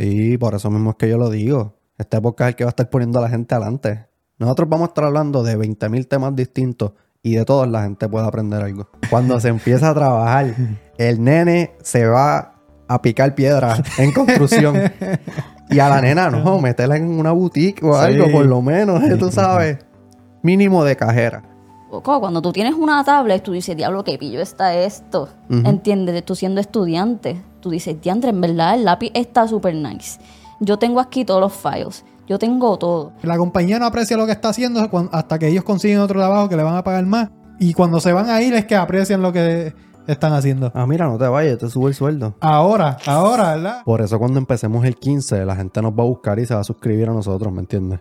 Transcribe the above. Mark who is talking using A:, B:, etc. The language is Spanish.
A: Sí, por eso mismo es que yo lo digo. Este podcast es el que va a estar poniendo a la gente adelante. Nosotros vamos a estar hablando de 20.000 temas distintos y de todos la gente puede aprender algo. Cuando se empieza a trabajar, el nene se va a picar piedras en construcción. Y a la nena, no, meterla en una boutique o algo, por lo menos, tú sabes. Mínimo de cajera.
B: Loco, Cuando tú tienes una tablet, tú dices, diablo, qué pillo está esto. ¿Entiendes? Tú siendo estudiante, tú dices, diantre, en verdad el lápiz está súper nice. Yo tengo aquí todos los files. Yo tengo todo.
C: La compañía no aprecia lo que está haciendo hasta que ellos consiguen otro trabajo que le van a pagar más. Y cuando se van a ir es que aprecian lo que están haciendo.
A: Ah, mira, no te vayas, te sube el sueldo.
C: Ahora, ahora, ¿verdad?
A: Por eso cuando empecemos el 15, la gente nos va a buscar y se va a suscribir a nosotros, ¿me entiendes?